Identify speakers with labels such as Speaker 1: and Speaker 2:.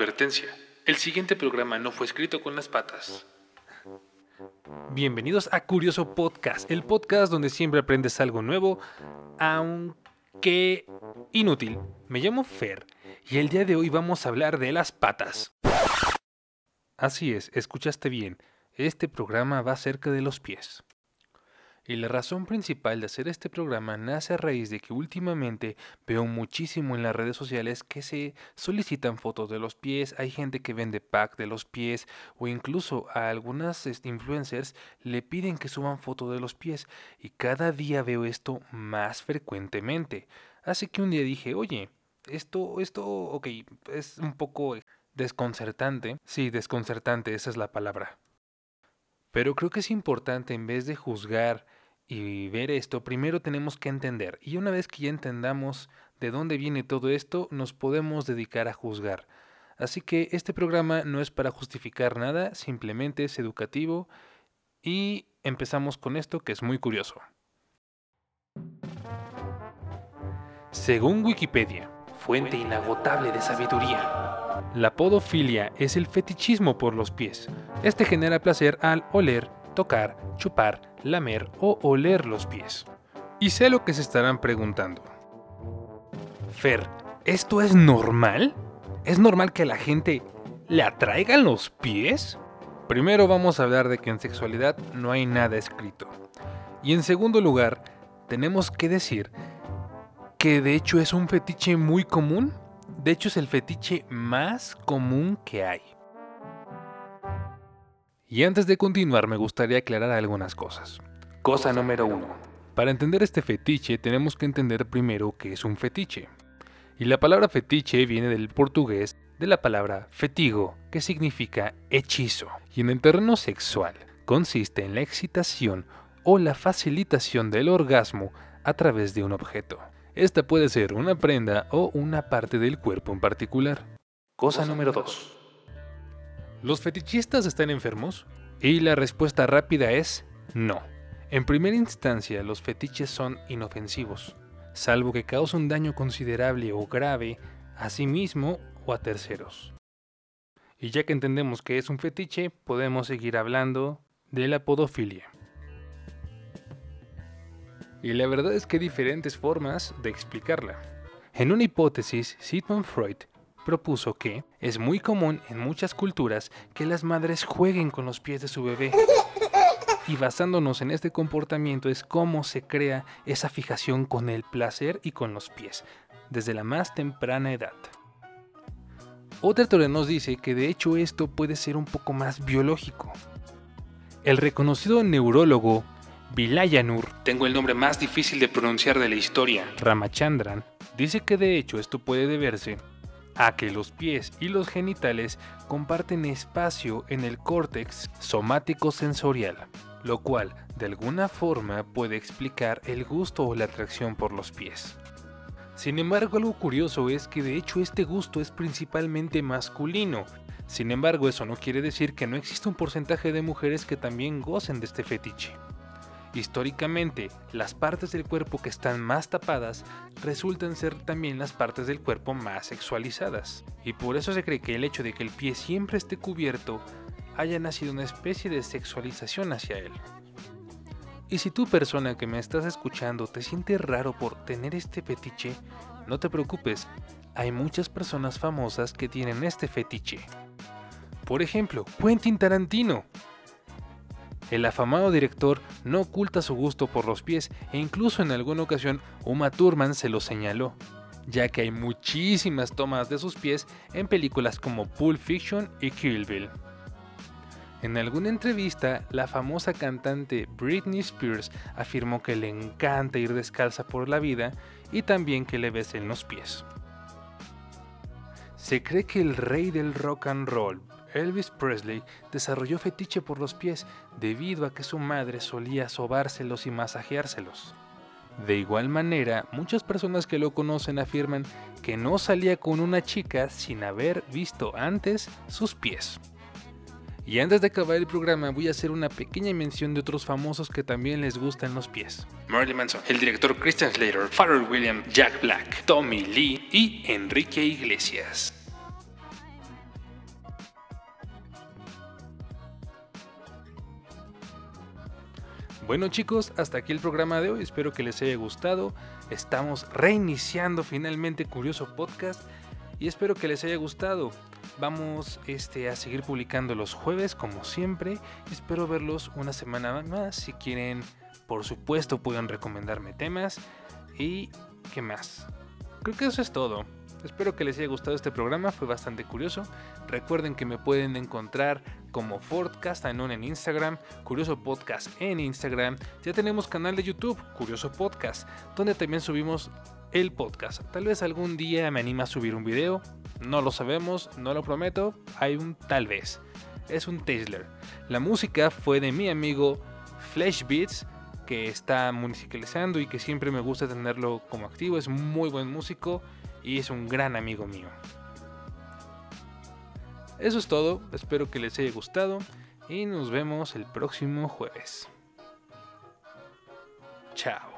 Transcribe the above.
Speaker 1: Advertencia. El siguiente programa no fue escrito con las patas. Bienvenidos a Curioso Podcast, el podcast donde siempre aprendes algo nuevo, aunque inútil. Me llamo Fer y el día de hoy vamos a hablar de las patas. Así es, escuchaste bien. Este programa va acerca de los pies. Y la razón principal de hacer este programa nace a raíz de que últimamente veo muchísimo en las redes sociales que se solicitan fotos de los pies, hay gente que vende pack de los pies o incluso a algunas este, influencers le piden que suban fotos de los pies y cada día veo esto más frecuentemente. Así que un día dije, oye, esto, esto, ok, es un poco desconcertante. Sí, desconcertante, esa es la palabra. Pero creo que es importante en vez de juzgar y ver esto, primero tenemos que entender. Y una vez que ya entendamos de dónde viene todo esto, nos podemos dedicar a juzgar. Así que este programa no es para justificar nada, simplemente es educativo. Y empezamos con esto que es muy curioso. Según Wikipedia, fuente inagotable de sabiduría, la podofilia es el fetichismo por los pies. Este genera placer al oler, tocar, chupar, lamer o oler los pies. Y sé lo que se estarán preguntando. Fer, ¿esto es normal? ¿Es normal que la gente le atraigan los pies? Primero vamos a hablar de que en sexualidad no hay nada escrito. Y en segundo lugar, tenemos que decir que de hecho es un fetiche muy común. De hecho es el fetiche más común que hay. Y antes de continuar me gustaría aclarar algunas cosas. Cosa número uno. Para entender este fetiche tenemos que entender primero qué es un fetiche. Y la palabra fetiche viene del portugués de la palabra fetigo, que significa hechizo. Y en el terreno sexual consiste en la excitación o la facilitación del orgasmo a través de un objeto. Esta puede ser una prenda o una parte del cuerpo en particular. Cosa número 2. ¿Los fetichistas están enfermos? Y la respuesta rápida es no. En primera instancia, los fetiches son inofensivos, salvo que causen un daño considerable o grave a sí mismo o a terceros. Y ya que entendemos que es un fetiche, podemos seguir hablando de la podofilia. Y la verdad es que hay diferentes formas de explicarla. En una hipótesis, Sigmund Freud propuso que es muy común en muchas culturas que las madres jueguen con los pies de su bebé. Y basándonos en este comportamiento es cómo se crea esa fijación con el placer y con los pies, desde la más temprana edad. Otra teoría nos dice que de hecho esto puede ser un poco más biológico. El reconocido neurólogo Vilayanur, tengo el nombre más difícil de pronunciar de la historia, Ramachandran, dice que de hecho esto puede deberse a que los pies y los genitales comparten espacio en el córtex somático sensorial, lo cual de alguna forma puede explicar el gusto o la atracción por los pies. Sin embargo, algo curioso es que de hecho este gusto es principalmente masculino. Sin embargo, eso no quiere decir que no exista un porcentaje de mujeres que también gocen de este fetiche. Históricamente, las partes del cuerpo que están más tapadas resultan ser también las partes del cuerpo más sexualizadas, y por eso se cree que el hecho de que el pie siempre esté cubierto haya nacido una especie de sexualización hacia él. Y si tú persona que me estás escuchando te sientes raro por tener este fetiche, no te preocupes, hay muchas personas famosas que tienen este fetiche. Por ejemplo, Quentin Tarantino, el afamado director no oculta su gusto por los pies e incluso en alguna ocasión Uma Thurman se lo señaló, ya que hay muchísimas tomas de sus pies en películas como Pulp Fiction y Kill Bill. En alguna entrevista, la famosa cantante Britney Spears afirmó que le encanta ir descalza por la vida y también que le besen los pies. Se cree que el rey del rock and roll, Elvis Presley desarrolló fetiche por los pies debido a que su madre solía sobárselos y masajeárselos. De igual manera, muchas personas que lo conocen afirman que no salía con una chica sin haber visto antes sus pies. Y antes de acabar el programa voy a hacer una pequeña mención de otros famosos que también les gustan los pies. Marilyn Manson, el director Christian Slater, Pharrell Williams, Jack Black, Tommy Lee y Enrique Iglesias. Bueno chicos, hasta aquí el programa de hoy, espero que les haya gustado. Estamos reiniciando finalmente Curioso Podcast y espero que les haya gustado. Vamos este, a seguir publicando los jueves como siempre. Espero verlos una semana más. Si quieren, por supuesto, pueden recomendarme temas. ¿Y qué más? Creo que eso es todo. Espero que les haya gustado este programa, fue bastante curioso. Recuerden que me pueden encontrar como Fordcast en Instagram, Curioso Podcast en Instagram. Ya tenemos canal de YouTube, Curioso Podcast, donde también subimos el podcast. Tal vez algún día me anime a subir un video, no lo sabemos, no lo prometo, hay un tal vez. Es un Tesla. La música fue de mi amigo Flash Beats que está musicalizando y que siempre me gusta tenerlo como activo. Es muy buen músico y es un gran amigo mío. Eso es todo, espero que les haya gustado y nos vemos el próximo jueves. Chao.